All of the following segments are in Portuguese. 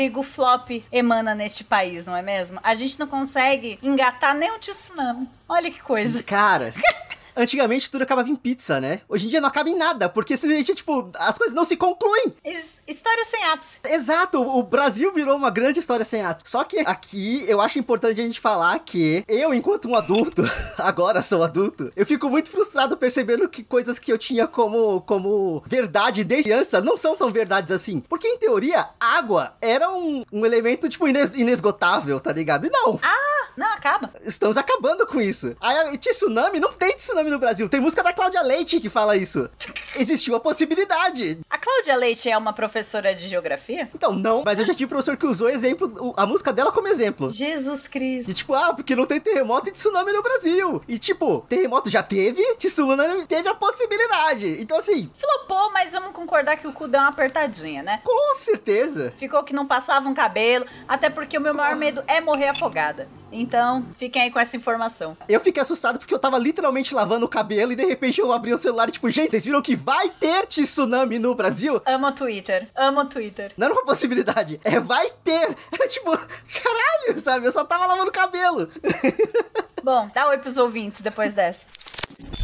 Rodrigo Flop emana neste país, não é mesmo? A gente não consegue engatar nem um tsunami. Olha que coisa. Cara. Antigamente tudo acabava em pizza, né? Hoje em dia não acaba em nada, porque simplesmente, tipo, as coisas não se concluem. Es história sem ápice. Exato, o Brasil virou uma grande história sem ápice. Só que aqui eu acho importante a gente falar que eu, enquanto um adulto, agora sou adulto, eu fico muito frustrado percebendo que coisas que eu tinha como, como verdade desde criança não são tão verdades assim. Porque, em teoria, água era um, um elemento, tipo, ines inesgotável, tá ligado? E não. Ah, não, acaba. Estamos acabando com isso. Aí, tsunami, não tem tsunami no Brasil. Tem música da Cláudia Leite que fala isso. Existiu a possibilidade. A Cláudia Leite é uma professora de geografia? Então, não, mas eu já tive professor que usou exemplo, a música dela como exemplo. Jesus Cristo. E tipo, ah, porque não tem terremoto e tsunami no Brasil. E tipo, terremoto já teve, tsunami teve a possibilidade. Então assim. Flopou, mas vamos concordar que o cu deu uma apertadinha, né? Com certeza. Ficou que não passava um cabelo, até porque o meu maior medo é morrer afogada. Então, fiquem aí com essa informação. Eu fiquei assustado porque eu tava literalmente lavando o cabelo e de repente eu abri o celular e tipo, gente, vocês viram que vai ter tsunami no Brasil? Amo o Twitter, amo o Twitter. Não era uma possibilidade, é vai ter. É tipo, caralho, sabe? Eu só tava lavando o cabelo. Bom, dá oi pros ouvintes depois dessa.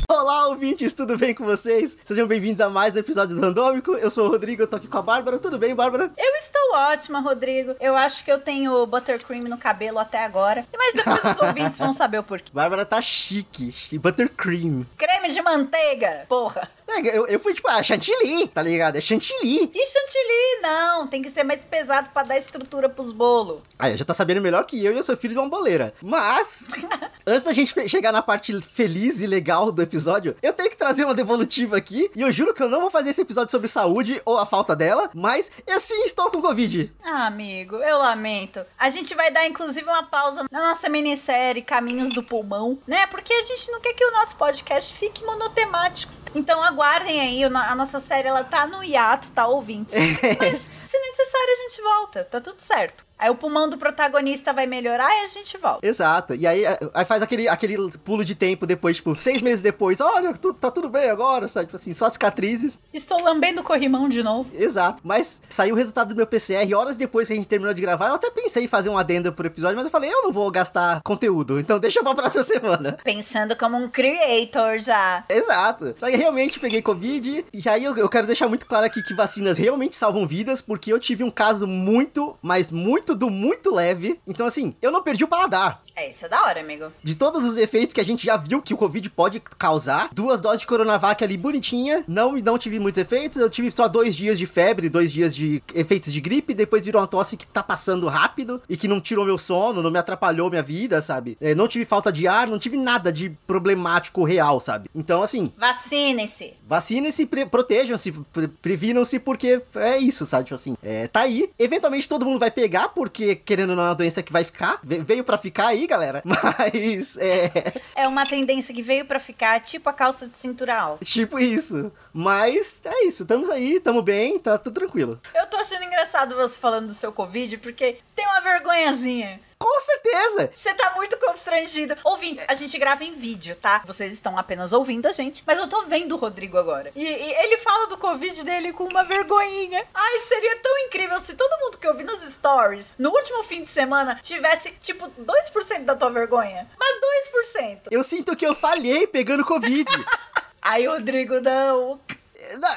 Olá, ouvintes, tudo bem com vocês? Sejam bem-vindos a mais um episódio do Randômico. Eu sou o Rodrigo, eu tô aqui com a Bárbara. Tudo bem, Bárbara? Eu estou ótima, Rodrigo. Eu acho que eu tenho buttercream no cabelo até agora. Mas depois os ouvintes vão saber o porquê. Bárbara tá chique. Buttercream. Creme de manteiga, porra. É, eu, eu fui tipo, ah, chantilly, tá ligado? É chantilly. Que chantilly? Não, tem que ser mais pesado pra dar estrutura pros bolos. Ah, já tá sabendo melhor que eu e eu sou filho de uma boleira. Mas, antes da gente chegar na parte feliz e legal do episódio, eu tenho que trazer uma devolutiva aqui. E eu juro que eu não vou fazer esse episódio sobre saúde ou a falta dela, mas eu sim estou com Covid. Ah, amigo, eu lamento. A gente vai dar, inclusive, uma pausa na nossa minissérie Caminhos do Pulmão, né? Porque a gente não quer que o nosso podcast fique monotemático. Então aguardem aí, a nossa série ela tá no hiato, tá ouvindo. Mas se necessário a gente volta, tá tudo certo. Aí o pulmão do protagonista vai melhorar e a gente volta. Exato. E aí, aí faz aquele, aquele pulo de tempo depois, tipo, seis meses depois. Olha, tu, tá tudo bem agora, sabe? Tipo assim, só cicatrizes. Estou lambendo o corrimão de novo. Exato. Mas saiu o resultado do meu PCR horas depois que a gente terminou de gravar. Eu até pensei em fazer um adendo pro episódio, mas eu falei, eu não vou gastar conteúdo. Então deixa pra próxima semana. Pensando como um creator já. Exato. Só que realmente peguei Covid. E aí eu, eu quero deixar muito claro aqui que vacinas realmente salvam vidas, porque eu tive um caso muito, mas muito do muito leve. Então, assim, eu não perdi o paladar. É, isso é da hora, amigo. De todos os efeitos que a gente já viu que o Covid pode causar, duas doses de Coronavac ali bonitinha, não, não tive muitos efeitos, eu tive só dois dias de febre, dois dias de efeitos de gripe, depois virou uma tosse que tá passando rápido e que não tirou meu sono, não me atrapalhou minha vida, sabe? É, não tive falta de ar, não tive nada de problemático real, sabe? Então, assim... Vacinem-se. Vacinem-se, protejam-se, pre previnam-se, porque é isso, sabe? Tipo assim, é, tá aí. Eventualmente todo mundo vai pegar, porque querendo ou não é uma doença que vai ficar, veio para ficar aí, galera. Mas é. É uma tendência que veio para ficar, tipo a calça de cintura alta. Tipo isso. Mas é isso, estamos aí, estamos bem, tá tudo tranquilo. Eu tô achando engraçado você falando do seu Covid, porque tem uma vergonhazinha. Com certeza! Você tá muito constrangido. Ouvintes, a gente grava em vídeo, tá? Vocês estão apenas ouvindo a gente, mas eu tô vendo o Rodrigo agora. E, e, ele fala do Covid dele com uma vergonhinha. Ai, seria tão incrível se todo mundo que eu vi nos stories no último fim de semana tivesse, tipo, 2% da tua vergonha. Mas 2%. Eu sinto que eu falhei pegando Covid. Ai, Rodrigo, não.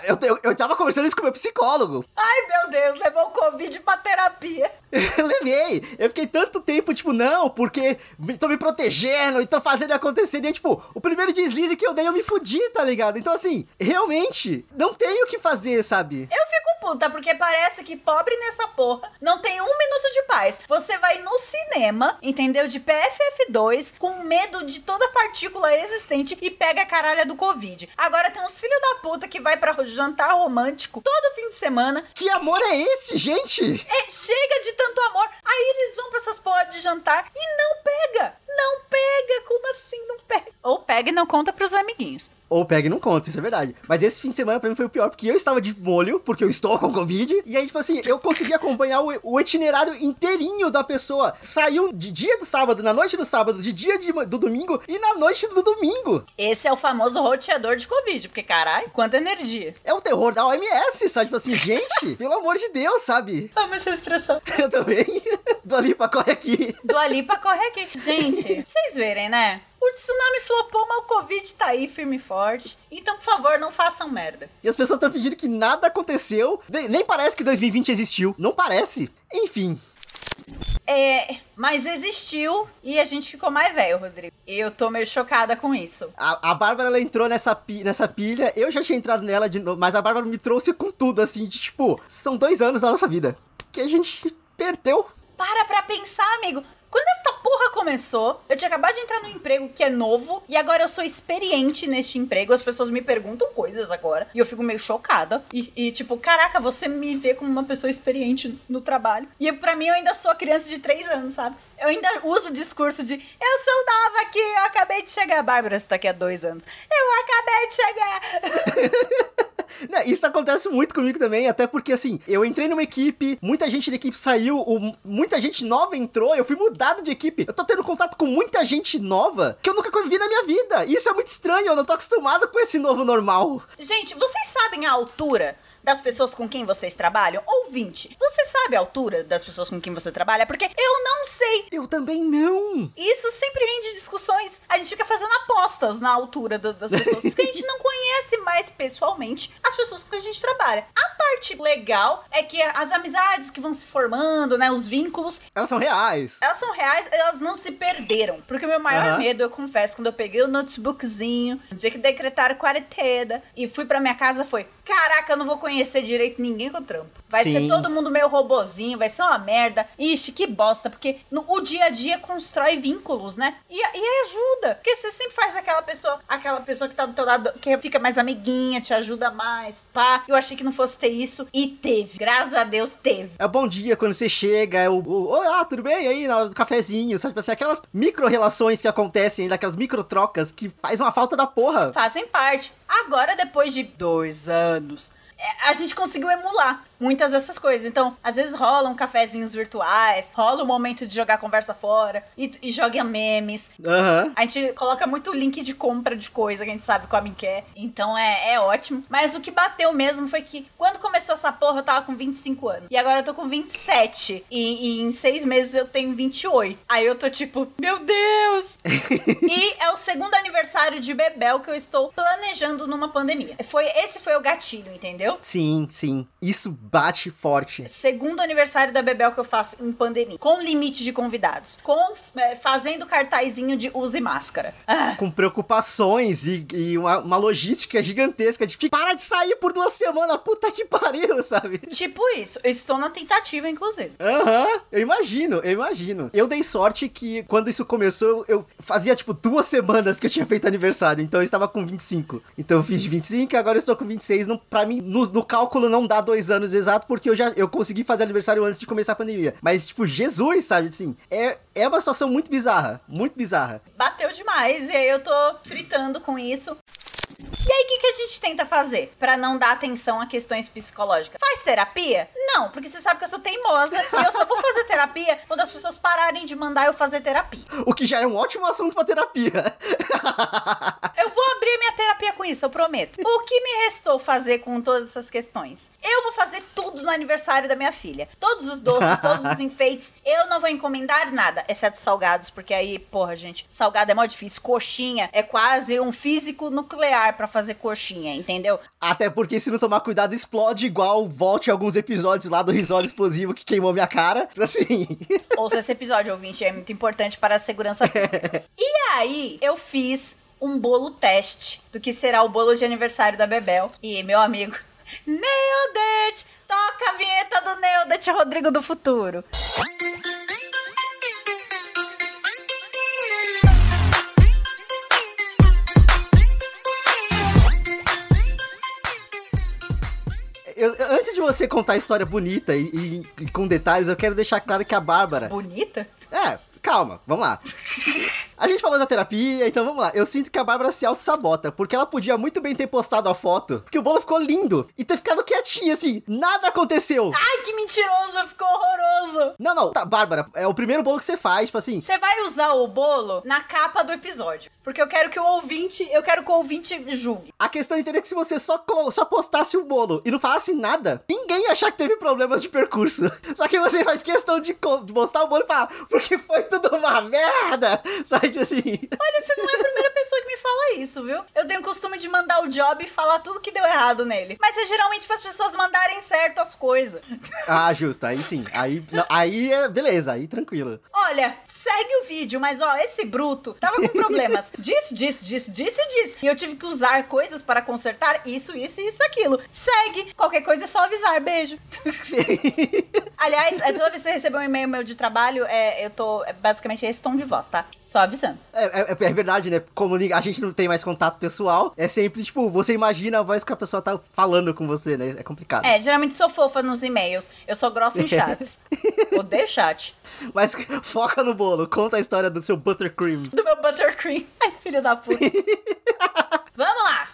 Eu, eu, eu tava conversando isso com meu psicólogo. Ai, meu Deus, levou o Covid pra terapia. Levei. Eu fiquei tanto tempo, tipo, não, porque tô me protegendo e tô fazendo acontecer. E, tipo, o primeiro deslize que eu dei, eu me fudi, tá ligado? Então, assim, realmente, não tenho o que fazer, sabe? Eu fico puta, porque parece que pobre nessa porra não tem um minuto de paz. Você vai no cinema, entendeu? De PFF2, com medo de toda partícula existente e pega a caralha do Covid. Agora tem uns filhos da puta que vai para jantar romântico todo fim de semana. Que amor é esse, gente? É, chega de tanto amor. Aí eles vão pra essas porras de jantar e não pega. Não pega! Como assim não pega? Ou pega e não conta pros amiguinhos. Ou pega e não conta, isso é verdade. Mas esse fim de semana pra mim foi o pior, porque eu estava de molho, porque eu estou com Covid. E aí, tipo assim, eu consegui acompanhar o, o itinerário inteirinho da pessoa. Saiu de dia do sábado, na noite do sábado, de dia de, do domingo e na noite do domingo. Esse é o famoso roteador de Covid, porque caralho, quanta energia. É o terror da OMS, sabe? Tipo assim, gente, pelo amor de Deus, sabe? Amo essa expressão. Eu também. Do Alipa corre aqui. Do Alipa corre aqui. Gente, vocês verem, né? O tsunami flopou, mas o Covid tá aí firme e forte. Então, por favor, não façam merda. E as pessoas estão fingindo que nada aconteceu. Nem parece que 2020 existiu. Não parece. Enfim. É, mas existiu e a gente ficou mais velho, Rodrigo. Eu tô meio chocada com isso. A, a Bárbara, ela entrou nessa, pi, nessa pilha, eu já tinha entrado nela de novo, mas a Bárbara me trouxe com tudo, assim, de tipo, são dois anos da nossa vida que a gente perdeu. Para pra pensar, amigo. Quando esta porra começou, eu tinha acabado de entrar num emprego que é novo e agora eu sou experiente neste emprego. As pessoas me perguntam coisas agora e eu fico meio chocada. E, e tipo, caraca, você me vê como uma pessoa experiente no trabalho. E para mim eu ainda sou a criança de 3 anos, sabe? Eu ainda uso o discurso de eu sou nova aqui, eu acabei de chegar. Bárbara, você tá aqui há dois anos. Eu acabei de chegar. Não, isso acontece muito comigo também, até porque assim, eu entrei numa equipe, muita gente da equipe saiu, muita gente nova entrou, eu fui mudado de equipe. Eu tô tendo contato com muita gente nova que eu nunca convivi na minha vida. Isso é muito estranho, eu não tô acostumado com esse novo normal. Gente, vocês sabem a altura das pessoas com quem vocês trabalham? Ouvinte, você sabe a altura das pessoas com quem você trabalha? Porque eu não sei. Eu também não. Isso sempre rende discussões. A gente fica fazendo apostas na altura do, das pessoas. porque a gente não conhece mais pessoalmente as pessoas com quem a gente trabalha. A parte legal é que as amizades que vão se formando, né? Os vínculos. Elas são reais. Elas são reais, elas não se perderam. Porque o meu maior uhum. medo, eu confesso, quando eu peguei o notebookzinho, no dia que decretaram quarentena e fui pra minha casa, foi: caraca, eu não vou conhecer direito ninguém com o trampo. Vai Sim. ser todo mundo meio robozinho, vai ser uma merda. Ixi, que bosta, porque no, o dia a dia constrói vínculos, né? E, e ajuda. Porque você sempre faz aquela pessoa, aquela pessoa que tá do teu lado, que fica mais amiguinha, te ajuda mais, pá. Eu achei que não fosse ter isso e teve. Graças a Deus teve. É o bom dia quando você chega, é o, o olá, tudo bem? E aí, na hora do cafezinho, sabe? Assim, aquelas micro-relações que acontecem, daquelas micro-trocas que faz uma falta da porra. Fazem parte. Agora, depois de dois anos, é, a gente conseguiu emular muitas dessas coisas. Então, às vezes rolam cafezinhos virtuais, rola o momento de jogar conversa fora e, e joga memes. Uhum. A gente coloca muito link de compra de coisa que a gente sabe que o homem quer. Então é, é ótimo. Mas o que bateu mesmo foi que quando começou essa porra, eu tava com 25 anos. E agora eu tô com 27. E, e em seis meses eu tenho 28. Aí eu tô tipo, meu Deus! e é o segundo aniversário de Bebel que eu estou planejando numa pandemia. Foi, esse foi o gatilho, entendeu? Sim, sim. Isso bate forte. Segundo aniversário da Bebel que eu faço em pandemia. Com limite de convidados. Com é, fazendo cartazinho de use máscara. Ah. Com preocupações e, e uma, uma, logística gigantesca de para de sair por duas semanas, puta que pariu, sabe? Tipo isso. Eu estou na tentativa, inclusive. Aham, uhum, eu imagino, eu imagino. Eu dei sorte que quando isso começou, eu fazia tipo duas semanas que eu tinha feito aniversário, então eu estava com 25. Então eu fiz 25 e agora eu estou com 26. Não, pra mim, no, no cálculo não dá dois anos exato, porque eu já eu consegui fazer aniversário antes de começar a pandemia. Mas, tipo, Jesus, sabe, assim, é, é uma situação muito bizarra, muito bizarra. Bateu demais, e eu tô fritando com isso. E aí, o que, que a gente tenta fazer para não dar atenção a questões psicológicas? Faz terapia? Não, porque você sabe que eu sou teimosa e eu só vou fazer terapia quando as pessoas pararem de mandar eu fazer terapia. O que já é um ótimo assunto pra terapia. eu vou abrir minha terapia com isso, eu prometo. O que me restou fazer com todas essas questões? Eu vou fazer tudo no aniversário da minha filha. Todos os doces, todos os enfeites. Eu não vou encomendar nada, exceto salgados, porque aí, porra, gente, salgado é mó difícil. Coxinha é quase um físico nuclear para fazer coxinha, entendeu? Até porque se não tomar cuidado, explode igual volte alguns episódios lá do risório explosivo que queimou minha cara. Assim. Ouça esse episódio, ouvinte, é muito importante para a segurança pública. e aí, eu fiz um bolo teste do que será o bolo de aniversário da Bebel. E meu amigo, Neodet! Toca a vinheta do Neodet Rodrigo do Futuro. Eu, antes de você contar a história bonita e, e, e, com detalhes, eu quero deixar claro que a Bárbara. Bonita? É, calma, vamos lá. A gente falou da terapia, então vamos lá. Eu sinto que a Bárbara se auto-sabota, porque ela podia muito bem ter postado a foto, porque o bolo ficou lindo, e ter ficado quietinha, assim, nada aconteceu. Ai, que mentiroso, ficou horroroso. Não, não, tá, Bárbara, é o primeiro bolo que você faz, tipo assim. Você vai usar o bolo na capa do episódio, porque eu quero que o ouvinte, eu quero que o ouvinte julgue. A questão inteira é que se você só, só postasse o bolo e não falasse nada, ninguém ia achar que teve problemas de percurso. Só que você faz questão de, de postar o bolo e falar, porque foi tudo uma merda, sabe, assim. Olha, você não é a primeira pessoa que me fala isso, viu? Eu tenho o costume de mandar o job e falar tudo que deu errado nele. Mas é geralmente para as pessoas mandarem certo as coisas. Ah, justo, aí sim, aí, não, aí é beleza, aí tranquilo. Olha, segue o vídeo, mas ó, esse bruto tava com problemas. Disse, disse, disse, disse, disse. E eu tive que usar coisas para consertar isso, isso e isso, aquilo. Segue. Qualquer coisa é só avisar. Beijo. Aliás, é, toda vez que você receber um e-mail meu de trabalho, é, eu tô. É basicamente esse tom de voz, tá? Só avisando. É, é- é verdade, né? Como a gente não tem mais contato pessoal, é sempre, tipo, você imagina a voz que a pessoa tá falando com você, né? É complicado. É, geralmente sou fofa nos e-mails. Eu sou grossa em chats. Odeio chat. Mas foca no bolo, conta a história do seu buttercream. Do meu buttercream. Ai, filho da puta. Vamos lá.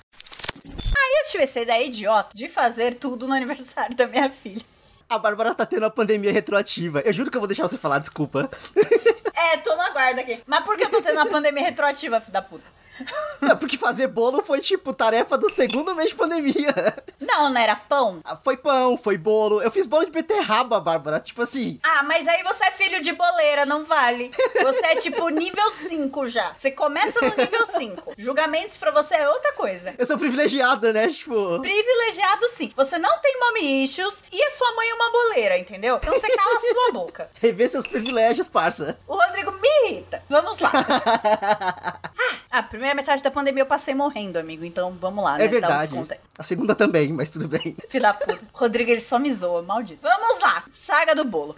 Aí eu tive essa ideia idiota de fazer tudo no aniversário da minha filha. A Bárbara tá tendo a pandemia retroativa. Eu juro que eu vou deixar você falar, desculpa. É, tô na guarda aqui. Mas por que eu tô tendo uma pandemia retroativa, filho da puta? É porque fazer bolo foi, tipo, tarefa do segundo mês de pandemia. Não, não era pão? Ah, Foi pão, foi bolo. Eu fiz bolo de beterraba, Bárbara. Tipo assim. Ah, mas aí você é filho de boleira, não vale. Você é tipo nível 5 já. Você começa no nível 5. Julgamentos pra você é outra coisa. Eu sou privilegiada, né? Tipo. Privilegiado sim. Você não tem mommy issues e a sua mãe é uma boleira, entendeu? Então você cala a sua boca. Rever seus privilégios, parça. O Rodrigo me irrita. Vamos lá. Ah, a primeira metade da pandemia eu passei morrendo, amigo. Então vamos lá, né? É um verdade. A segunda também, mas tudo bem. Filho da puta. Rodrigo, ele só me zoa, maldito. Vamos lá. Saga do bolo.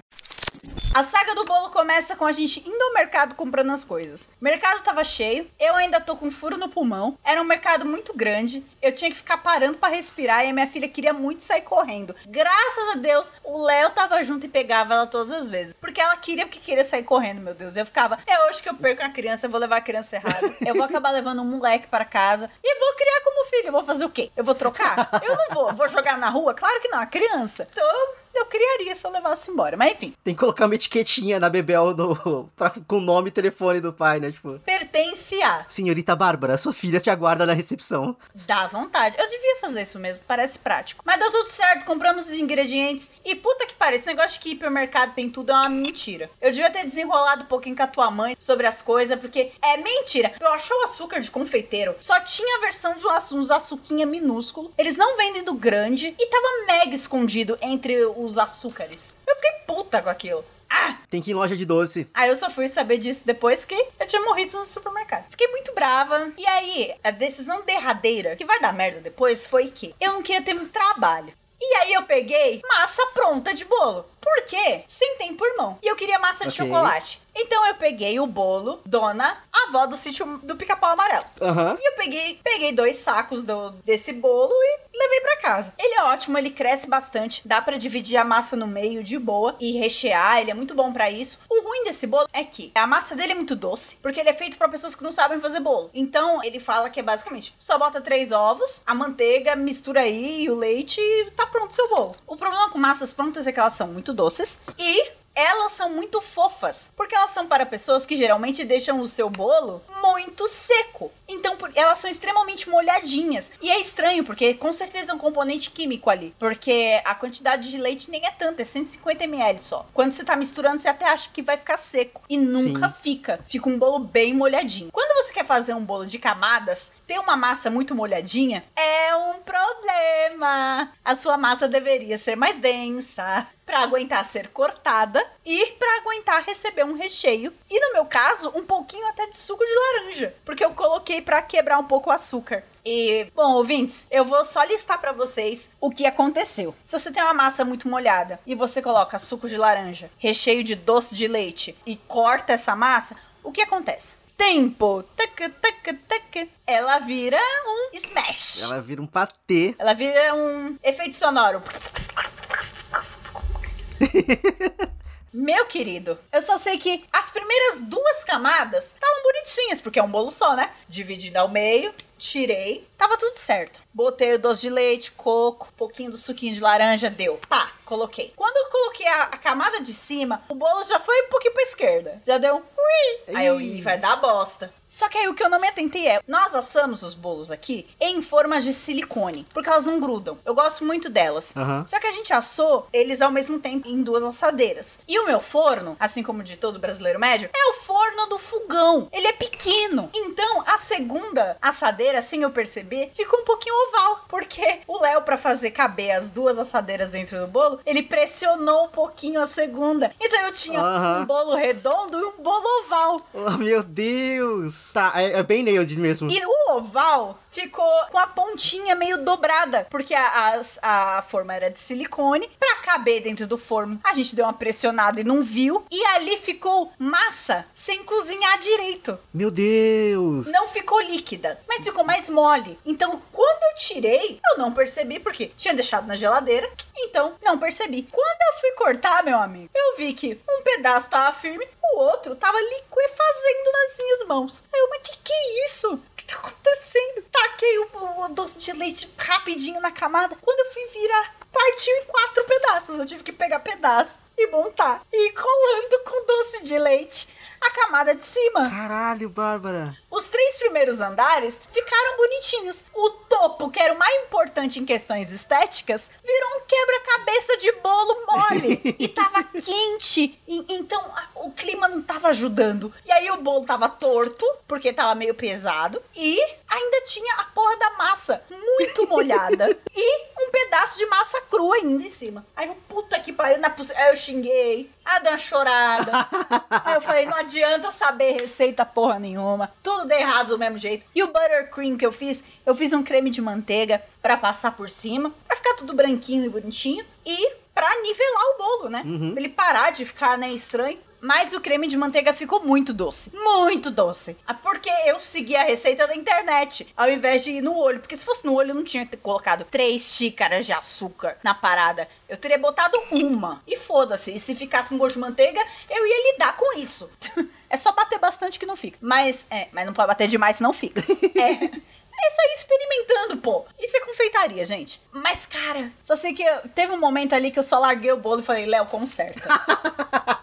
A saga do bolo começa com a gente indo ao mercado comprando as coisas. O mercado tava cheio, eu ainda tô com furo no pulmão. Era um mercado muito grande, eu tinha que ficar parando pra respirar e a minha filha queria muito sair correndo. Graças a Deus, o Léo tava junto e pegava ela todas as vezes. Porque ela queria porque queria sair correndo, meu Deus. Eu ficava, é hoje que eu perco a criança, eu vou levar a criança errada. Eu vou acabar levando um moleque para casa e vou criar como filho. Eu vou fazer o quê? Eu vou trocar? Eu não vou. Vou jogar na rua? Claro que não, a criança. Então eu criaria se eu levasse embora. Mas enfim, Tem que colocar uma etiquetinha na Bebel do, pra- com o nome e telefone do pai, né? Tipo, pertence a. senhorita Bárbara, sua filha te aguarda na recepção. Dá vontade. Eu devia fazer isso mesmo, parece prático. Mas deu tudo certo, compramos os ingredientes. E puta que pariu, esse negócio de que hipermercado tem tudo é uma mentira. Eu devia ter desenrolado um pouquinho com a tua mãe sobre as coisas, porque é mentira. Eu achei o açúcar de confeiteiro. Só tinha a versão de uns açuquinha minúsculo. Eles não vendem do grande. E tava mega escondido entre os açúcares. Eu fiquei puta com aquilo. Ah! Tem que ir em loja de doce. Aí eu só fui saber disso depois que eu tinha morrido no supermercado. Fiquei muito brava. E aí, a decisão derradeira, que vai dar merda depois, foi que eu não queria ter muito trabalho. E aí eu peguei massa pronta de bolo. Por quê? Sem tempo, irmão. E eu queria massa de Ok. chocolate. Então eu peguei o bolo, dona, avó do sítio do pica-pau amarelo. Aham. E eu peguei, peguei dois sacos do, desse bolo e levei pra casa. Ele é ótimo, ele cresce bastante, dá pra dividir a massa no meio de boa e rechear, ele é muito bom pra isso. O ruim desse bolo é que a massa dele é muito doce, porque ele é feito pra pessoas que não sabem fazer bolo. Então, ele fala que é basicamente só bota três ovos, a manteiga, mistura aí e o leite e tá pronto o seu bolo. O problema com massas prontas é que elas são muito doces e elas são muito fofas, porque elas são para pessoas que geralmente deixam o seu bolo muito seco. Então, por- elas são extremamente molhadinhas. E é estranho, porque com certeza é um componente químico ali. Porque a quantidade de leite nem é tanta, é 150 ml só. Quando você tá misturando, você até acha que vai ficar seco. E nunca Sim. fica. Fica um bolo bem molhadinho. Quando você quer fazer um bolo de camadas, ter uma massa muito molhadinha é um problema. A sua massa deveria ser mais densa para aguentar ser cortada e para aguentar receber um recheio. E no meu caso, um pouquinho até de suco de laranja, porque eu coloquei para quebrar um pouco o açúcar. E, bom, ouvintes, eu vou só listar pra vocês o que aconteceu. Se você tem uma massa muito molhada e você coloca suco de laranja, recheio de doce de leite e corta essa massa, o que acontece? Tempo! Tac, tac, tac. Ela vira um smash. Ela vira um patê. Ela vira um efeito sonoro. Meu querido, eu só sei que as primeiras duas camadas estavam bonitinhas, porque é um bolo só, né? Dividido ao meio, tirei, tava tudo certo. Botei o doce de leite, coco, pouquinho do suquinho de laranja, deu. Tá, coloquei. Quando eu coloquei a, a camada de cima, o bolo já foi um pouquinho pra esquerda. Já deu ui. Aí eu, ih, vai dar bosta. Só que aí o que eu não me atentei é, nós assamos os bolos aqui em formas de silicone, porque elas não grudam. Eu gosto muito delas. Aham. Só que a gente assou eles ao mesmo tempo em duas assadeiras. E o meu forno, assim como o de todo brasileiro médio, é o forno do fogão. Ele é pequeno. Então, a segunda assadeira, sem eu perceber, ficou um pouquinho oval, porque o Léo para fazer caber as duas assadeiras dentro do bolo, ele pressionou um pouquinho a segunda. Então eu tinha Aham. um bolo redondo e um bolo oval. Oh, meu Deus! Tá, é, é bem nailed mesmo. E o oval ficou com a pontinha meio dobrada, porque a, as- a forma era de silicone. Pra caber dentro do forno, a gente deu uma pressionada e não viu. E ali ficou massa sem cozinhar direito. Meu Deus! Não ficou líquida, mas ficou mais mole. Então, quando eu tirei, eu não percebi, porque tinha deixado na geladeira. Então, não percebi. Quando eu fui cortar, meu amigo, eu vi que um pedaço tava firme, o outro tava liquefazendo nas minhas mãos. Aí eu, mas que que é isso? Tá acontecendo? Taquei o, o doce de leite rapidinho na camada. Quando eu fui virar, partiu em quatro pedaços. Eu tive que pegar pedaço e montar. E colando com doce de leite a camada de cima. Caralho, Bárbara! Os três primeiros andares ficaram bonitinhos. O topo, que era o mais importante em questões estéticas, virou um quebra-cabeça de bolo mole. e tava quente. E- então o clima não tava ajudando. E aí o bolo tava torto, porque tava meio pesado. E ainda tinha a porra da massa muito molhada. e um pedaço de massa crua ainda em cima. Aí eu, puta que pariu, não é possível. Aí eu xinguei. Aí eu dei uma chorada. Aí eu falei, não adianta saber receita porra nenhuma. Tudo deu errado do mesmo jeito. E o buttercream que eu fiz, eu fiz um creme de manteiga pra passar por cima, pra ficar tudo branquinho e bonitinho e pra nivelar o bolo, né? Pra ele parar de ficar, né, estranho. Mas o creme de manteiga ficou muito doce. Muito doce. Ah, Porque eu segui a receita da internet, ao invés de ir no olho. Porque se fosse no olho, eu não tinha colocado três xícaras de açúcar na parada. Eu teria botado uma. E foda-se. E se ficasse com gosto de manteiga, eu ia lidar com isso. É só bater bastante que não fica. Mas, é, mas não pode bater demais, senão fica. É. É isso aí experimentando, pô. Isso é confeitaria, gente. Mas, cara, só sei que eu- teve um momento ali que eu só larguei o bolo e falei, Léo, conserta.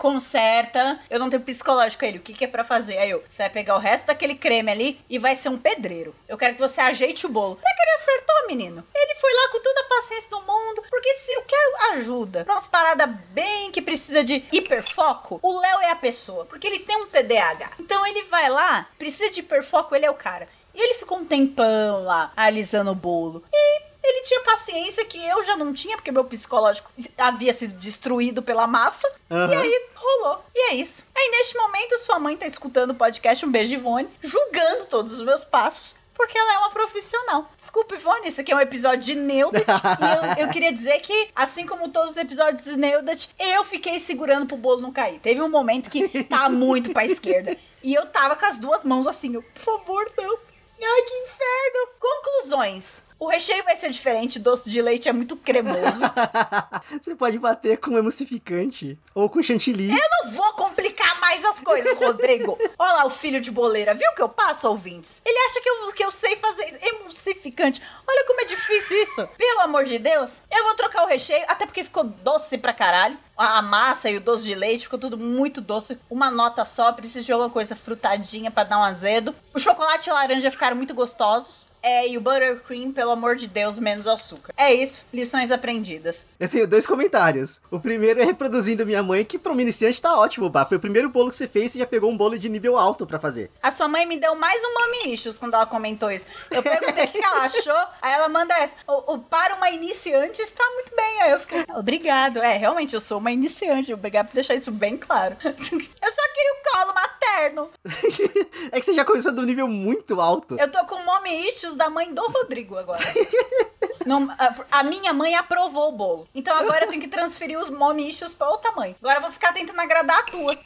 Conserta. Eu não tenho psicológico ele. O que, que é pra fazer? Aí eu, você vai pegar o resto daquele creme ali e vai ser um pedreiro. Eu quero que você ajeite o bolo. É que ele acertou, menino. Ele foi lá com toda a paciência do mundo. Porque se eu quero ajuda pra umas paradas bem que precisa de hiperfoco, o Léo é a pessoa. Porque ele tem um TDAH. Então ele vai lá, precisa de hiperfoco, ele é o cara. E ele ficou um tempão lá, alisando o bolo. E ele tinha paciência que eu já não tinha, porque meu psicológico havia sido destruído pela massa. Aham. E aí rolou. E é isso. Aí neste momento, sua mãe tá escutando o podcast Um Beijo, Ivone, julgando todos os meus passos. Porque ela é uma profissional. Desculpa, Ivone, esse aqui é um episódio de Neudat. e eu, eu queria dizer que, assim como todos os episódios de Neudat, eu fiquei segurando pro bolo não cair. Teve um momento que tava muito pra esquerda. E eu tava com as duas mãos assim, eu, por favor, não. Ai, que inferno! Conclusões. O recheio vai ser diferente, doce de leite é muito cremoso. Você pode bater com emulsificante ou com chantilly. Eu não vou complicar mais as coisas, Rodrigo. Olha lá o filho de boleira, viu que eu passo, ouvintes? Ele acha que eu, que eu sei fazer emulsificante. Olha como é difícil isso. Pelo amor de Deus. Eu vou trocar o recheio, até porque ficou doce pra caralho. A massa e o doce de leite ficou tudo muito doce. Uma nota só, preciso de alguma coisa frutadinha pra dar um azedo. O chocolate e a laranja ficaram muito gostosos. É, e o buttercream, pelo amor de Deus, menos açúcar. É isso, lições aprendidas. Eu tenho dois comentários. O primeiro é reproduzindo minha mãe, que pra um iniciante tá ótimo, Bah. Foi o primeiro bolo que você fez e já pegou um bolo de nível alto pra fazer. A sua mãe me deu mais um mami issues quando ela comentou isso. Eu perguntei o que ela achou, aí ela manda essa. O, o- para uma iniciante está muito bem. Aí eu fiquei, obrigado. É, realmente, eu sou uma iniciante. Obrigado por deixar isso bem claro. Eu só queria o colo materno. é que você já começou do nível muito alto. Eu tô com mommy issues da mãe do Rodrigo agora. Não, a, a minha mãe aprovou o bolo. Então agora eu tenho que transferir os issues pra outra mãe. Agora eu vou ficar tentando agradar a tua.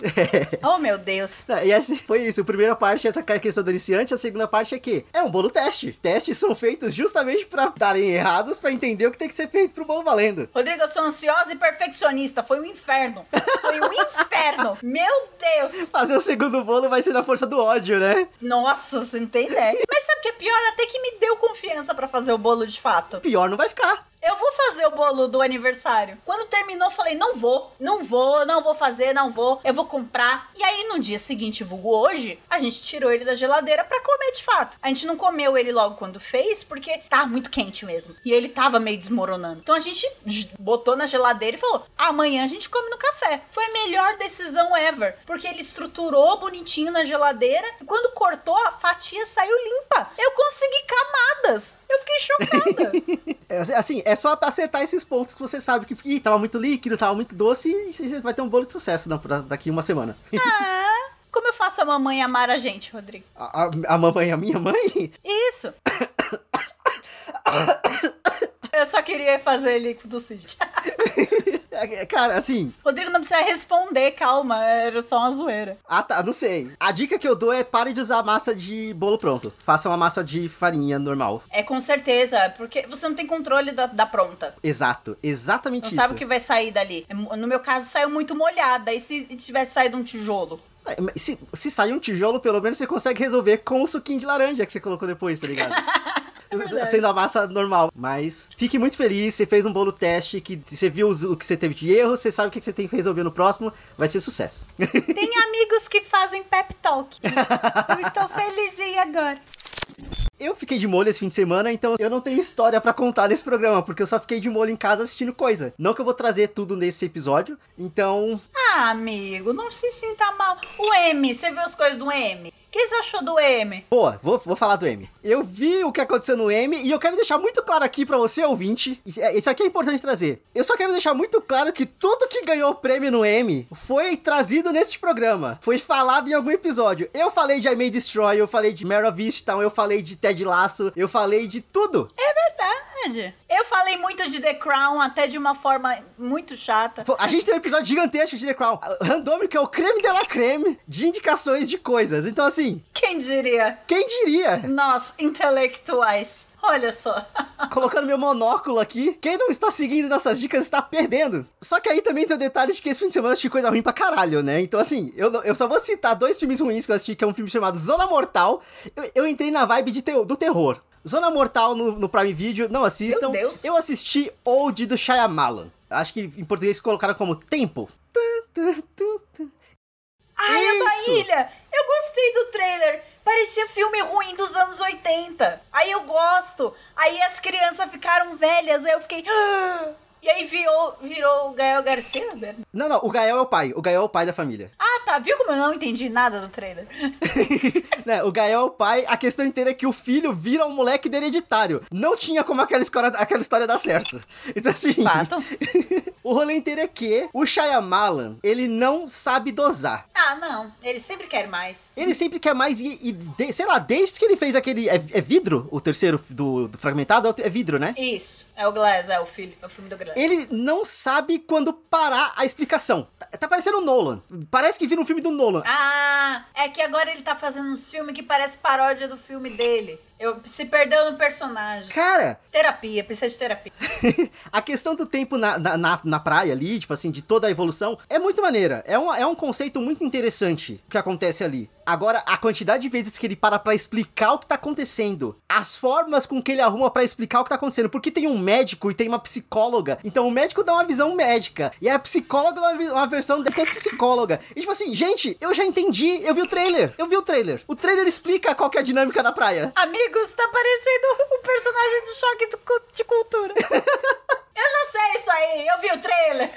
Oh, meu Deus. Não, E assim, foi isso. A primeira parte é essa questão do iniciante, a segunda parte é que é um bolo teste. Testes são feitos justamente pra darem errados, pra entender o que tem que ser feito pro bolo valendo. Rodrigo, eu sou ansiosa e perfeccionista. Foi um inferno. Foi um inferno. Meu Deus. Fazer o segundo bolo vai ser na força do ódio, né? Nossa, você não tem ideia. Mas sabe o que é pior? Até que me deu confiança pra fazer o bolo de fato. Pior não vai ficar. Eu vou fazer o bolo do aniversário. Quando terminou, falei: não vou, não vou, não vou fazer, não vou, eu vou comprar. E aí, no dia seguinte, vulgo hoje, a gente tirou ele da geladeira pra comer de fato. A gente não comeu ele logo quando fez, porque tá muito quente mesmo. E ele tava meio desmoronando. Então a gente botou na geladeira e falou: amanhã a gente come no café. Foi a melhor decisão ever. Porque ele estruturou bonitinho na geladeira. E quando cortou, a fatia saiu limpa. Eu consegui camadas. Eu fiquei chocada. É, Assim, é só acertar esses pontos que você sabe que Ih, tava muito líquido, tava muito doce e você vai ter um bolo de sucesso não, daqui uma semana. Ah, como eu faço a mamãe amar a gente, Rodrigo? A, a, a mamãe, a minha mãe? Isso. Eu só queria fazer líquido Cid. É, Cara, assim, Rodrigo não precisa responder, calma, era só uma zoeira. ah tá, não sei. A dica que eu dou é pare de usar massa de bolo pronto. Faça uma massa de farinha normal. É com certeza, porque você não tem controle da, da pronta. Exato, exatamente Não isso. sabe o que vai sair dali. É No meu caso, saiu muito molhada. E se tivesse saído um tijolo? É, Se, se sair um tijolo, pelo menos você consegue resolver com o suquinho de laranja que você colocou depois, tá ligado? É. Sendo a massa normal. Mas fique muito feliz, você fez um bolo teste, que você viu os- o que você teve de erro, você sabe o que você tem que resolver no próximo, vai ser sucesso. Tem amigos que fazem pep talk. Eu estou felizinha agora. Eu fiquei de molho esse fim de semana, então eu não tenho história pra contar nesse programa, porque eu só fiquei de molho em casa assistindo coisa. Não que eu vou trazer tudo nesse episódio, então. Ah, amigo, não se sinta mal. O M, você viu as coisas do M? O que você achou do M? Boa, vou, vou falar do M. Eu vi o que aconteceu no M e eu quero deixar muito claro aqui pra você, ouvinte. Isso é- isso aqui é importante trazer. Eu só quero deixar muito claro que tudo que ganhou prêmio no M foi trazido neste programa. Foi falado em algum episódio. Eu falei de I May Destroy, eu falei de Mare of Easttown, eu falei de Ted Lasso, eu falei de tudo. É verdade. Eu falei muito de The Crown, até de uma forma muito chata. Pô, a gente tem um episódio gigantesco de The Crown. Randômico é o creme de la creme de indicações de coisas. Então, assim, Quem diria? quem diria? Nós, intelectuais. Olha só. Colocando meu monóculo aqui, quem não está seguindo nossas dicas está perdendo. Só que aí também tem o detalhe de que esse fim de semana eu assisti coisa ruim pra caralho, né? Então, assim, eu, eu só vou citar dois filmes ruins que eu assisti, que é um filme chamado Zona Mortal. Eu, eu entrei na vibe de do terror. Zona Mortal no, no Prime Video, não assistam. Meu Deus. Eu assisti Old do Shyamalan. Acho que em português colocaram como Tempo. Ai, eu da Isso. ilha! Gostei do trailer. Parecia filme ruim dos anos 80. Aí eu gosto. Aí as crianças ficaram velhas. Aí eu fiquei. "Ah!" E aí virou, virou o Gael Garcia, Berna. Não, não, o Gael é o pai. O Gael é o pai da família. Ah, tá. Viu como eu não entendi nada do trailer? né, o Gael é o pai, a questão inteira é que o filho vira um moleque do hereditário. Não tinha como aquela história, aquela história dar certo. Então assim. Fato. o rolê inteiro é que o Shyamalan, ele não sabe dosar. Ah, não. Ele sempre quer mais. Ele sempre quer mais e, e de- sei lá, desde que ele fez aquele. É, é vidro? O terceiro do, do fragmentado? É vidro, né? Isso. É o Glass, é o, filho, é o filme do Glass. Ele não sabe quando parar a explicação. Tá, tá parecendo o Nolan. Parece que vira um filme do Nolan. Ah, é que agora ele tá fazendo uns filmes que parece paródia do filme dele. Eu se perdeu no personagem. Cara, Terapia, precisa de terapia. a questão do tempo na, na, na, praia ali, tipo assim, de toda a evolução, é muito maneira. É um, é um conceito muito interessante que acontece ali. Agora, a quantidade de vezes que ele para pra explicar o que tá acontecendo, as formas com que ele arruma pra explicar o que tá acontecendo, porque tem um médico e tem uma psicóloga, então o médico dá uma visão médica, e a psicóloga dá uma, versão da psicóloga. E tipo assim, gente, eu já entendi, eu vi o trailer, eu vi o trailer. O trailer explica qual que é a dinâmica da praia. Amigos, tá parecendo o personagem do choque de cultura. eu já sei isso aí, eu vi o trailer.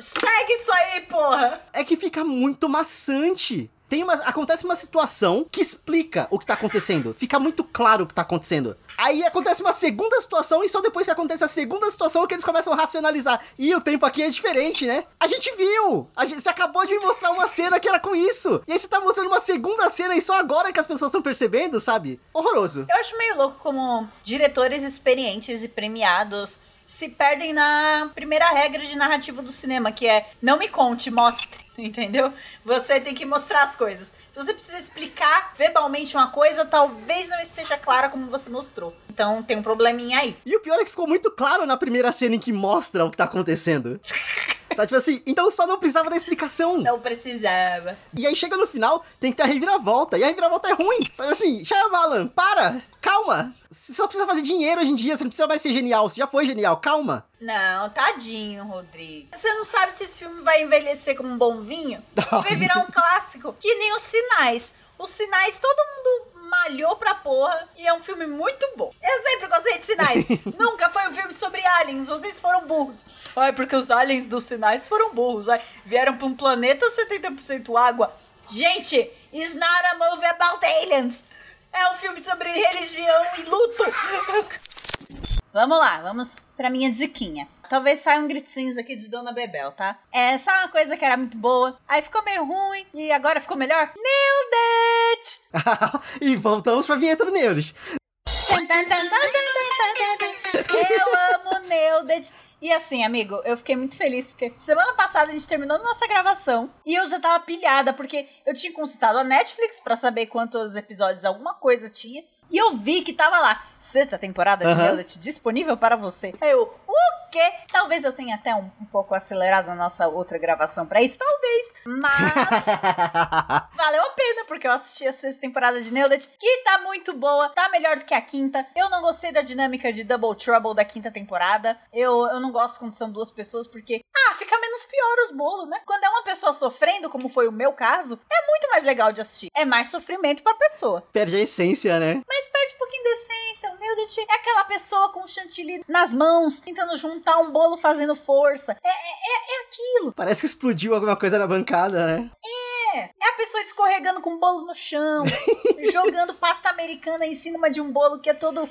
Segue isso aí, porra. é que fica muito maçante. Tem uma, acontece uma situação que explica o que tá acontecendo. Fica muito claro o que tá acontecendo. Aí acontece uma segunda situação e só depois que acontece a segunda situação que eles começam a racionalizar. E o tempo aqui é diferente, né? A gente viu! A gente, você acabou de me mostrar uma cena que era com isso. E aí você tá mostrando uma segunda cena e só agora que as pessoas estão percebendo, sabe? Horroroso. Eu acho meio louco como diretores experientes e premiados se perdem na primeira regra de narrativa do cinema, que é não me conte, mostre, entendeu? Você tem que mostrar as coisas. Se você precisa explicar verbalmente uma coisa, talvez não esteja clara como você mostrou. Então tem um probleminha aí. E o pior é que ficou muito claro na primeira cena em que mostra o que tá acontecendo. Sabe, tipo assim, então só não precisava da explicação. Não precisava. E aí chega no final, tem que ter a reviravolta. E a reviravolta é ruim. Sabe assim, Shyamalan, para! Calma! Você só precisa fazer dinheiro hoje em dia, você não precisa mais ser genial. Você já foi genial, calma. Não, tadinho, Rodrigo. Você não sabe se esse filme vai envelhecer como um bom vinho? Vai virar um clássico. Que nem os sinais. Os sinais, todo mundo malhou pra porra e é um filme muito bom. Eu sempre gostei de sinais. Nunca foi um filme sobre aliens, vocês foram burros. Ai, porque os aliens dos sinais foram burros. Ai, vieram pra um planeta 70% água. Gente, it's not a movie about aliens. É um filme sobre religião e luto. Vamos lá, vamos pra minha diquinha. Talvez saiam gritinhos aqui de Dona Bebel, tá? É, sabe uma coisa que era muito boa, aí ficou meio ruim e agora ficou melhor? Nailed it! e voltamos pra vinheta do Neudes. Eu amo Nailed. E assim, amigo, eu fiquei muito feliz porque semana passada a gente terminou nossa gravação e eu já tava pilhada porque eu tinha consultado a Netflix para saber quantos episódios alguma coisa tinha. E eu vi que tava lá, sexta temporada de uhum. disponível para você. Eu, o quê? Talvez eu tenha até um, um pouco acelerado a nossa outra gravação pra isso, talvez. Mas valeu a pena, porque eu assisti a sexta temporada de It, que tá muito boa, tá melhor do que a quinta. Eu não gostei da dinâmica de Double Trouble da quinta temporada. Eu, eu não gosto quando são duas pessoas, porque, ah, fica menos pior os bolos, né? Quando é uma pessoa sofrendo, como foi o meu caso, é muito mais legal de assistir. É mais sofrimento pra pessoa. Perde a essência, né? Mas perde um essência. O It é aquela pessoa com chantilly nas mãos, tentando juntar um bolo fazendo força. É, é, é, é aquilo. Parece que explodiu alguma coisa na bancada, né? É. É a pessoa escorregando com o bolo no chão, jogando pasta americana em cima de um bolo que é todo.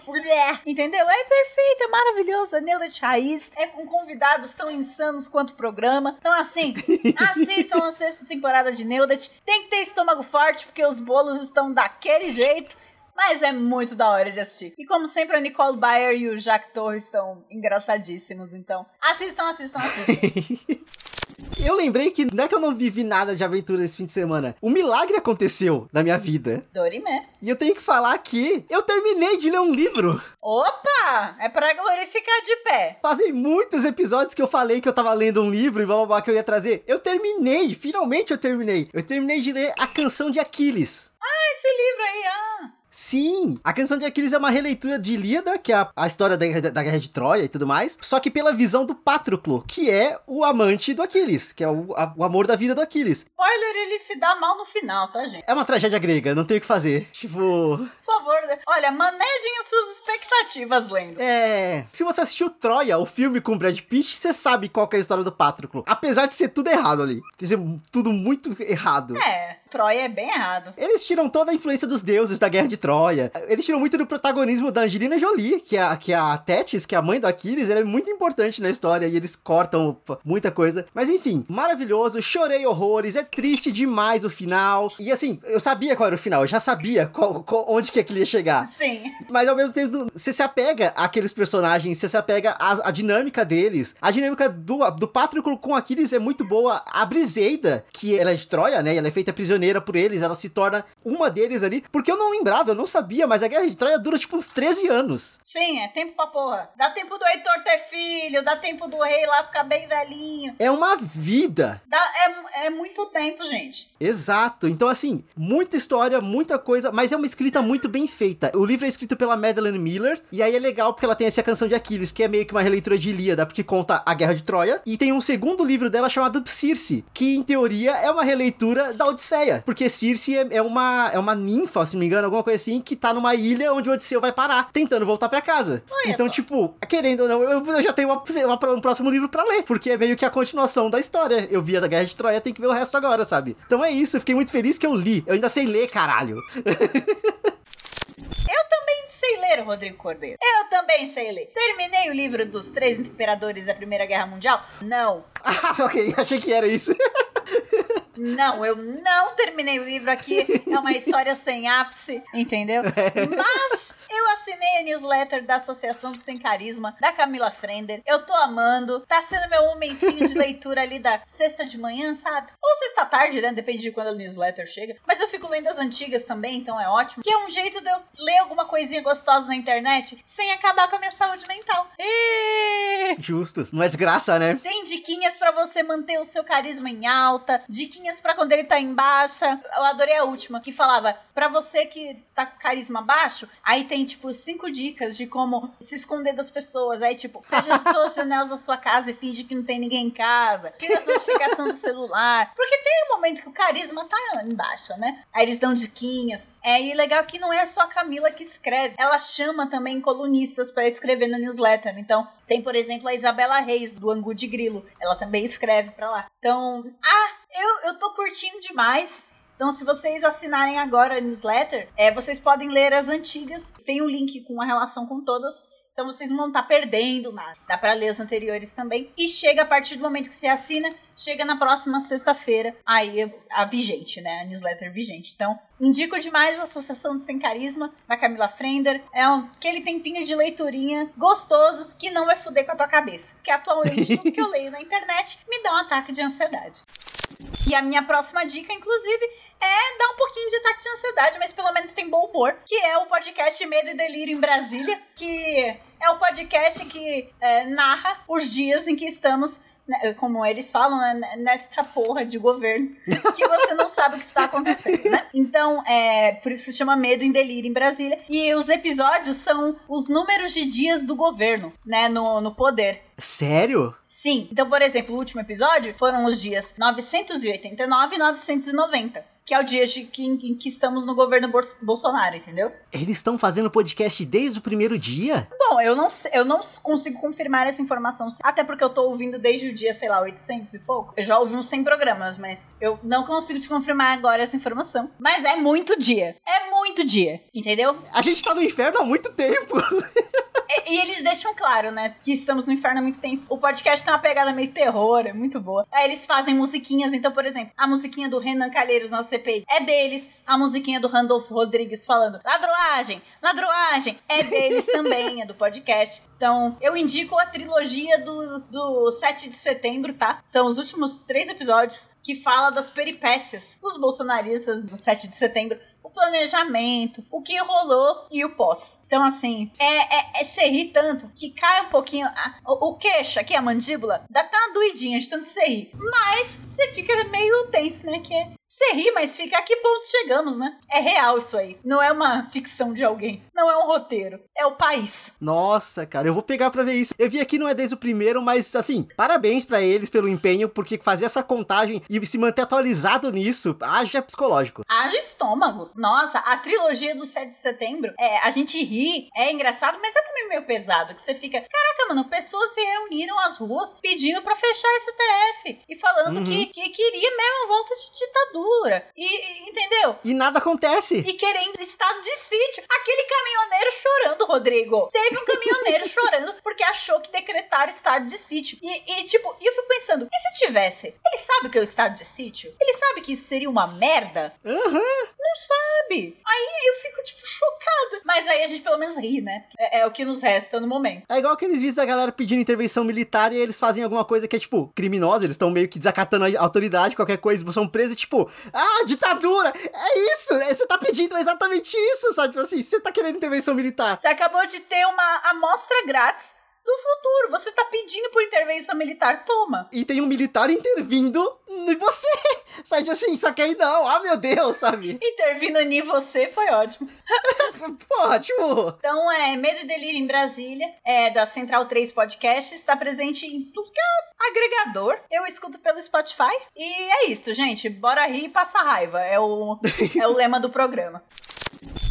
Entendeu? É perfeito, é maravilhoso. É It raiz. É com convidados tão insanos quanto o programa. Então, assim, assistam a sexta temporada de It. Tem que ter estômago forte, porque os bolos estão daquele jeito. Mas é muito da hora de assistir. E como sempre, a Nicole Bayer e o Jack Torres estão engraçadíssimos. Então, assistam, assistam, assistam. Eu lembrei que não é que eu não vivi nada de aventura esse fim de semana. Um milagre aconteceu na minha vida. Dorimé. E eu tenho que falar que eu terminei de ler um livro. Opa! É pra glorificar de pé. Fazem muitos episódios que eu falei que eu tava lendo um livro e blá blá blá que eu ia trazer. Eu terminei, finalmente eu terminei. Eu terminei de ler A Canção de Aquiles. Ah, esse livro aí, ah. Sim, a Canção de Aquiles é uma releitura de Ilíada, que é a, a história da, da, Guerra de Troia e tudo mais, só que pela visão do Patroclo, que é o amante do Aquiles, que é o, a- o amor da vida do Aquiles. Spoiler, ele se dá mal no final, tá, gente? É uma tragédia grega, não tem o que fazer. Tipo, Por favor, né? olha, manejem as suas expectativas lendo. é. Se você assistiu Troia, o filme com Brad Pitt, você sabe qual é a história do Patroclo. Apesar de ser tudo errado ali. Ser tudo muito errado. É, Troia é bem errado. Eles tiram toda a influência dos deuses da Guerra de Troia. Eles tiram muito do protagonismo da Angelina Jolie, que é, a- que é a Tétis, que é a mãe do Aquiles. Ela é muito importante na história e eles cortam muita coisa. Mas enfim, maravilhoso. Chorei horrores. É triste demais o final. E assim, eu sabia qual era o final. Eu já sabia qual- qual- onde que aquilo ia chegar. Sim. Mas ao mesmo tempo, você se apega àqueles personagens, você se apega à, à dinâmica deles. A dinâmica do, do Patroclo com Aquiles é muito boa. A Briseida, que ela é de Troia, né? Ela é feita prisioneira por eles, ela se torna uma deles ali. Porque eu não lembrava, eu não sabia, mas a Guerra de Troia dura tipo uns 13 anos. Sim, é tempo pra porra. Dá tempo do Heitor ter filho, dá tempo do rei lá ficar bem velhinho. É uma vida. Dá, é, é muito tempo, gente. Exato. Então, assim, muita história, muita coisa, mas é uma escrita muito bem feita. O livro é escrito pela Madeleine Miller, e aí é legal porque ela tem essa canção de Aquiles, que é meio que uma releitura de Ilíada, porque conta a Guerra de Troia, e tem um segundo livro dela chamado Circe, que em teoria é uma releitura da Odisseia. Troia. Porque Circe é, é uma, é uma ninfa, se não me engano, alguma coisa assim, que tá numa ilha onde o Odisseu vai parar, tentando voltar pra casa. Olha então, só. tipo, querendo ou não, eu, eu já tenho uma, uma- um próximo livro pra ler, porque é meio que a continuação da história. Eu vi a da Guerra de Troia, tem que ver o resto agora, sabe? Então é isso, eu fiquei muito feliz que eu li. Eu ainda sei ler, caralho. Eu também sei ler, Rodrigo Cordeiro. Eu também sei ler. Terminei o livro dos Três Imperadores da Primeira Guerra Mundial? Não. Ah, ok, achei que era isso. Não, eu não terminei o livro aqui. É uma história sem ápice, entendeu? Mas eu assinei a newsletter da Associação do Sem Carisma, da Camila Frender. Eu tô amando. Tá sendo meu momentinho de leitura ali da sexta de manhã, sabe? Ou sexta tarde, né? Depende de quando a newsletter chega. Mas eu fico lendo as antigas também, então é ótimo. Que é um jeito de eu ler alguma coisinha gostosa na internet sem acabar com a minha saúde mental. E... Justo. Não é desgraça, né? Tem diquinhas pra você manter o seu carisma em alta, diquinhas pra quando ele tá em baixa. Eu adorei a última, que falava pra você que tá com carisma baixo, aí tem tipo cinco dicas de como se esconder das pessoas. Aí tipo, fecha as janelas da sua casa e finge que não tem ninguém em casa. Tira as notificações do celular. Porque momento que o carisma tá em baixa, né? Aí eles dão diquinhas. É, e legal que não é só a Camila que escreve. Ela chama também colunistas pra escrever na newsletter. Então, tem, por exemplo, a Isabela Reis, do Angu de Grilo. Ela também escreve pra lá. Então, ah, eu, eu tô curtindo demais. Então, se vocês assinarem agora a newsletter, é, vocês podem ler as antigas. Tem um link com a relação com todas. Então, vocês não vão estar perdendo nada. Dá pra ler as anteriores também. E chega a partir do momento que você assina, chega na próxima sexta-feira. Aí, a vigente, né? A newsletter vigente. Então, indico demais a Associação do Sem Carisma, da Camila Frender. É um, aquele tempinho de leiturinha gostoso que não vai fuder com a tua cabeça. Que atualmente tudo que eu leio na internet me dá um ataque de ansiedade. E a minha próxima dica, inclusive, é dar um pouquinho de ataque de ansiedade, mas pelo menos tem bom humor, que é o podcast Medo e Delírio em Brasília, que é o podcast que é, narra os dias em que estamos, né, como eles falam, né, nesta porra de governo, que você não sabe o que está acontecendo, né? Então, é por isso que se chama Medo e Delírio em Brasília. E os episódios são os números de dias do governo, né, no, no poder. Sério? Sim. Então, por exemplo, o último episódio foram os dias 989 e 990. Que é o dia de que, em que estamos no governo Bol- Bolsonaro, entendeu? Eles estão fazendo podcast desde o primeiro dia? Bom, eu não, eu não consigo confirmar essa informação. Até porque eu tô ouvindo desde o dia, sei lá, 800 e pouco. Eu já ouvi uns 100 programas, mas eu não consigo te confirmar agora essa informação. Mas é muito dia. É muito dia, entendeu? A gente tá no inferno há muito tempo. E, eles deixam claro, né, que estamos no inferno há muito tempo. O podcast tem uma pegada meio terror, é muito boa. Aí eles fazem musiquinhas, então, por exemplo, a musiquinha do Renan Calheiros na CPI é deles. A musiquinha do Randolfo Rodrigues falando ladroagem, ladroagem, é deles também, é do podcast. Então, eu indico a trilogia do, do 7 de setembro, tá? São os últimos três episódios que fala das peripécias dos bolsonaristas no 7 de setembro planejamento, o que rolou e o pós. Então, assim, é, é, é se rir tanto que cai um pouquinho a- o, o queixo aqui, a mandíbula, dá tá uma doidinha de tanto se rir. Mas você fica meio tenso, né? Que é você ri, mas fica a que ponto chegamos, né? É real isso aí. Não é uma ficção de alguém. Não é um roteiro. É o país. Nossa, cara, eu vou pegar pra ver isso. Eu vi aqui não é desde o primeiro, mas assim, parabéns pra eles pelo empenho, porque fazer essa contagem e se manter atualizado nisso, haja psicológico. Haja estômago. Nossa, a trilogia do 7 de setembro, é, a gente ri, é engraçado, mas é também meio pesado, que você fica, caraca, mano, pessoas se reuniram às ruas pedindo pra fechar esse TF e falando Uhum. que, que queria mesmo a volta de ditadura. E, e- entendeu? E nada acontece. E querendo estado de sítio. Aquele caminhoneiro chorando, Rodrigo. Teve um caminhoneiro chorando porque achou que decretaram estado de sítio. E, e, tipo, e eu fico pensando, e se tivesse? Ele sabe o que é o estado de sítio? Ele sabe que isso seria uma merda? Aham. Não sabe. Aí eu fico, tipo, chocada. Mas aí a gente pelo menos ri, né? É, é o que nos resta no momento. É igual aqueles vídeos da galera pedindo intervenção militar e eles fazem alguma coisa que é, tipo, criminosa, eles estão meio que desacatando a autoridade, qualquer coisa, são presos, tipo, ah, ditadura! É isso! é- Você tá pedindo exatamente isso, sabe? Tipo assim, você tá querendo intervenção militar. Você acabou de ter uma amostra grátis do futuro. Você tá pedindo por intervenção militar, toma. E tem um militar intervindo em você. Sai assim, só que aí não, ah meu Deus, sabe? Intervindo em você foi ótimo. Tipo. Então é Medo e Delírio em Brasília, é da Central 3 Podcast, está presente em tudo que é agregador. Eu escuto pelo Spotify. E é isso, gente. Bora rir e passar raiva. É o, é o lema do programa.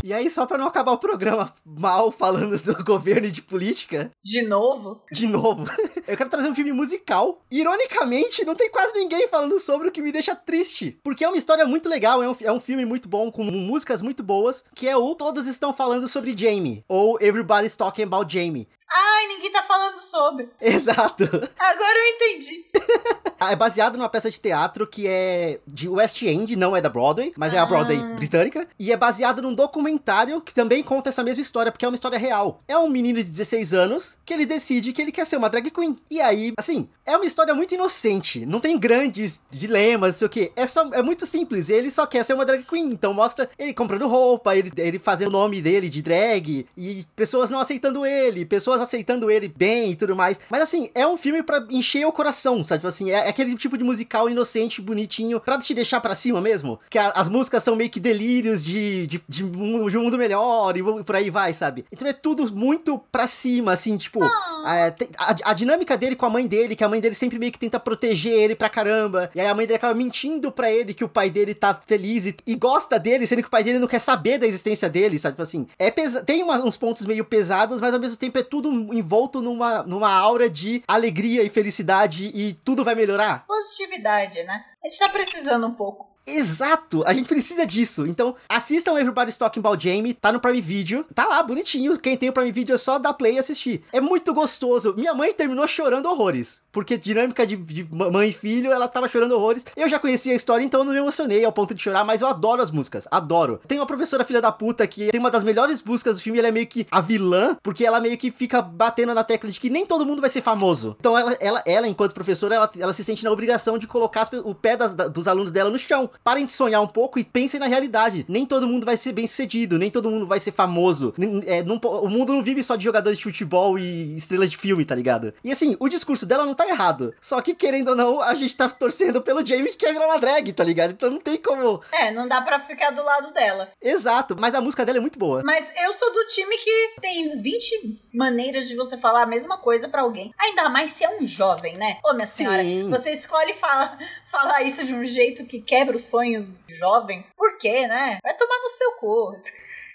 E aí, só pra não acabar o programa mal falando do governo e de política. De novo? De novo. Eu quero trazer um filme musical. Ironicamente, não tem quase ninguém falando sobre o que me deixa triste. Porque é uma história muito legal, é um, é um filme muito bom, com músicas muito boas, que é o Todos Estão Falando Sobre Jamie. Ou Everybody's Talking About Jamie. Ai, ninguém tá falando sobre. Exato. Agora eu entendi. é baseado numa peça de teatro que é de West End, não é da Broadway, mas ah. é a Broadway britânica. E é baseado num documentário que também conta essa mesma história, porque é uma história real. É um menino de 16 anos que ele decide que ele quer ser uma drag queen. E aí, assim, é uma história muito inocente. Não tem grandes dilemas, não sei o quê. É, só, é muito simples. Ele só quer ser uma drag queen. Então mostra ele comprando roupa, ele, ele fazendo o nome dele de drag, e pessoas não aceitando ele, pessoas pessoas aceitando ele bem e tudo mais. Mas assim, é um filme para encher o coração, sabe? Tipo assim, é, aquele tipo de musical inocente, bonitinho, pra te deixar para cima mesmo. Que a, as músicas são meio que delírios de, de, de, um, de um mundo melhor e por aí vai, sabe? Então é tudo muito pra cima, assim, tipo. A, a, a, dinâmica dele com a mãe dele, que a mãe dele sempre meio que tenta proteger ele pra caramba. E aí a mãe dele acaba mentindo pra ele que o pai dele tá feliz e, e gosta dele, sendo que o pai dele não quer saber da existência dele, sabe? Tipo assim, é pesa tem uma, uns pontos meio pesados, mas ao mesmo tempo é tudo envolto numa, numa aura de alegria e felicidade e tudo vai melhorar. Positividade, né? A gente tá precisando um pouco. Exato, a gente precisa disso. Então, assistam Everybody's Talking About Jamie, tá no Prime Video, tá lá, bonitinho. Quem tem o Prime Video é só dar play e assistir. É muito gostoso. Minha mãe terminou chorando horrores, porque dinâmica de, de mãe e filho, ela tava chorando horrores. Eu já conhecia a história, então eu não me emocionei ao ponto de chorar, mas eu adoro as músicas, adoro. Tem uma professora filha da puta que tem uma das melhores músicas do filme, ela é meio que a vilã, porque ela meio que fica batendo na tecla de que nem todo mundo vai ser famoso. Então ela, ela, ela enquanto professora, ela, ela se sente na obrigação de colocar o pé das, dos alunos dela no chão parem de sonhar um pouco e pensem na realidade. Nem todo mundo vai ser bem sucedido, nem todo mundo vai ser famoso. É, não, o mundo não vive só de jogadores de futebol e estrelas de filme, tá ligado? E assim, o discurso dela não tá errado. Só que, querendo ou não, a gente tá torcendo pelo Jamie que quer virar uma drag, tá ligado? Então não tem como. É, não dá pra ficar do lado dela. Exato, mas a música dela é muito boa. Mas eu sou do time que tem 20 maneiras de você falar a mesma coisa para alguém. Ainda mais se é um jovem, né? Ô, minha senhora, Sim. você escolhe fala, falar isso de um jeito que quebra os sonhos jovem. Por quê, né? Vai tomar no seu cu.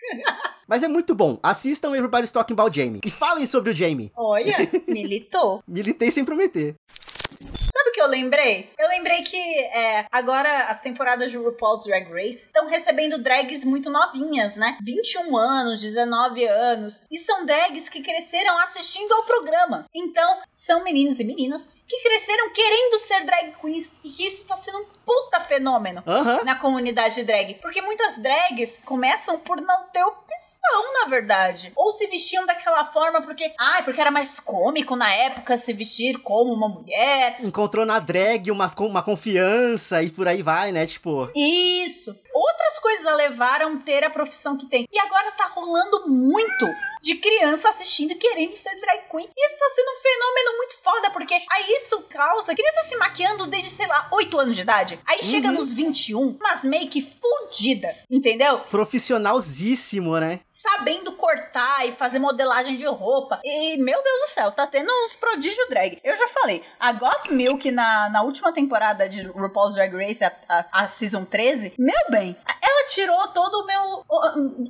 Mas é muito bom. Assistam Everybody's Talking About Jamie. E falem sobre o Jamie. Olha, militou. Militei sem prometer. Sabe o que eu lembrei? Eu lembrei que é, agora as temporadas de RuPaul's Drag Race estão recebendo drags muito novinhas, né? 21 anos, 19 anos. E são drags que cresceram assistindo ao programa. Então, são meninos e meninas que cresceram querendo ser drag queens. E que isso tá sendo um puta fenômeno uhum. na comunidade drag. Porque muitas drags começam por não ter opção, na verdade. Ou se vestiam daquela forma porque, ai, porque era mais cômico na época se vestir como uma mulher. Encontrou encontrou na drag uma, uma confiança e por aí vai, né? Tipo. Isso. Outras coisas a levaram a ter a profissão que tem. E agora tá rolando muito de criança assistindo e querendo ser drag queen. E isso tá sendo um fenômeno muito foda, porque aí isso causa criança se maquiando desde, sei lá, 8 anos de idade. Aí uhum. chega nos 21, mas make fudida, entendeu? Profissionalzíssimo, né? Sabendo cortar e fazer modelagem de roupa. E, meu Deus do céu, tá tendo uns prodígio drag. Eu já falei, a Got Milk na, na última temporada de RuPaul's Drag Race, a, a, a Season 13, meu bem, ela tirou todo o meu.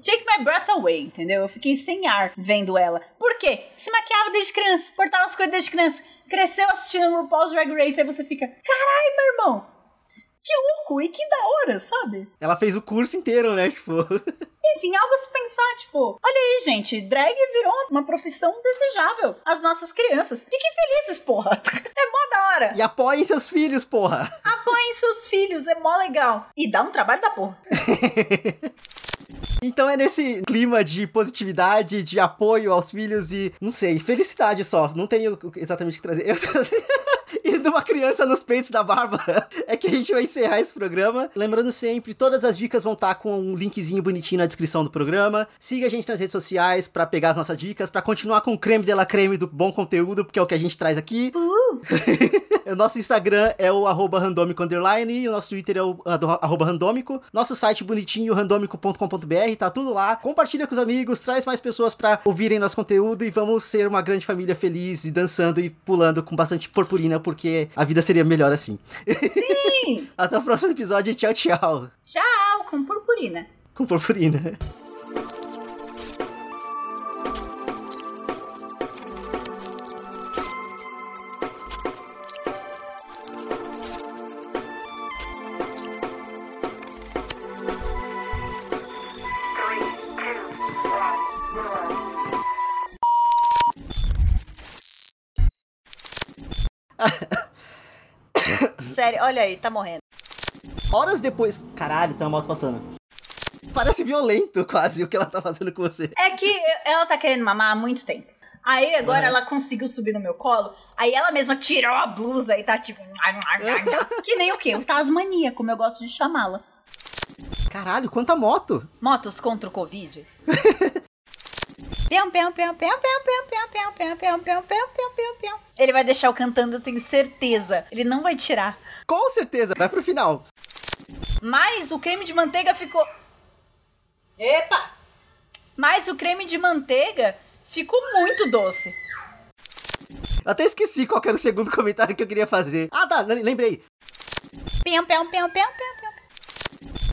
Take my breath away, entendeu? Eu fiquei sem ar vendo ela. Por quê? Se maquiava desde criança, cortava as coisas desde criança, cresceu assistindo RuPaul's Drag Race, aí você fica, carai, meu irmão, que louco e que da hora, sabe? Ela fez o curso inteiro, né? Tipo. Enfim, algo a se pensar, tipo, olha aí, gente, drag virou uma profissão desejável às nossas crianças. Fiquem felizes, porra. É mó da hora. E apoiem seus filhos, porra. Apoiem seus filhos, é mó legal. E dá um trabalho da porra. Então é nesse clima de positividade, de apoio aos filhos e, não sei, felicidade só. Não tenho exatamente o que trazer. Eu... saindo uma criança nos peitos da Bárbara, é que a gente vai encerrar esse programa. Lembrando sempre, todas as dicas vão estar com um linkzinho bonitinho na descrição do programa. Siga a gente nas redes sociais para pegar as nossas dicas, para continuar com o creme de la creme do bom conteúdo, porque é o que a gente traz aqui. Uh! o nosso Instagram é o arroba randômico underline, e o nosso Twitter é o arroba randômico. Nosso site bonitinho, randômico.com.br, tá tudo lá. Compartilha com os amigos, traz mais pessoas para ouvirem nosso conteúdo e vamos ser uma grande família feliz e dançando e pulando com bastante purpurina, porque a vida seria melhor assim. Sim! Até o próximo episódio. Tchau, tchau. Tchau, com purpurina. Com purpurina. Olha aí, tá morrendo. Horas depois. Caralho, tem uma moto passando. Parece violento quase o que ela tá fazendo com você. É que ela tá querendo mamar há muito tempo. Aí agora uhum. ela conseguiu subir no meu colo. Aí ela mesma tirou a blusa e tá tipo. que nem o quê? O Tasmania, como eu gosto de chamá-la. Caralho, quanta moto! Motos contra o Covid. Ele vai deixar eu cantando, eu tenho certeza. Ele não vai tirar. Com certeza, vai pro final. Mas o creme de manteiga ficou. Epa! Mas o creme de manteiga ficou muito doce. Até esqueci qual era o segundo comentário que eu queria fazer. Ah, tá, lembrei. Pião, pião, pião, pião, pião.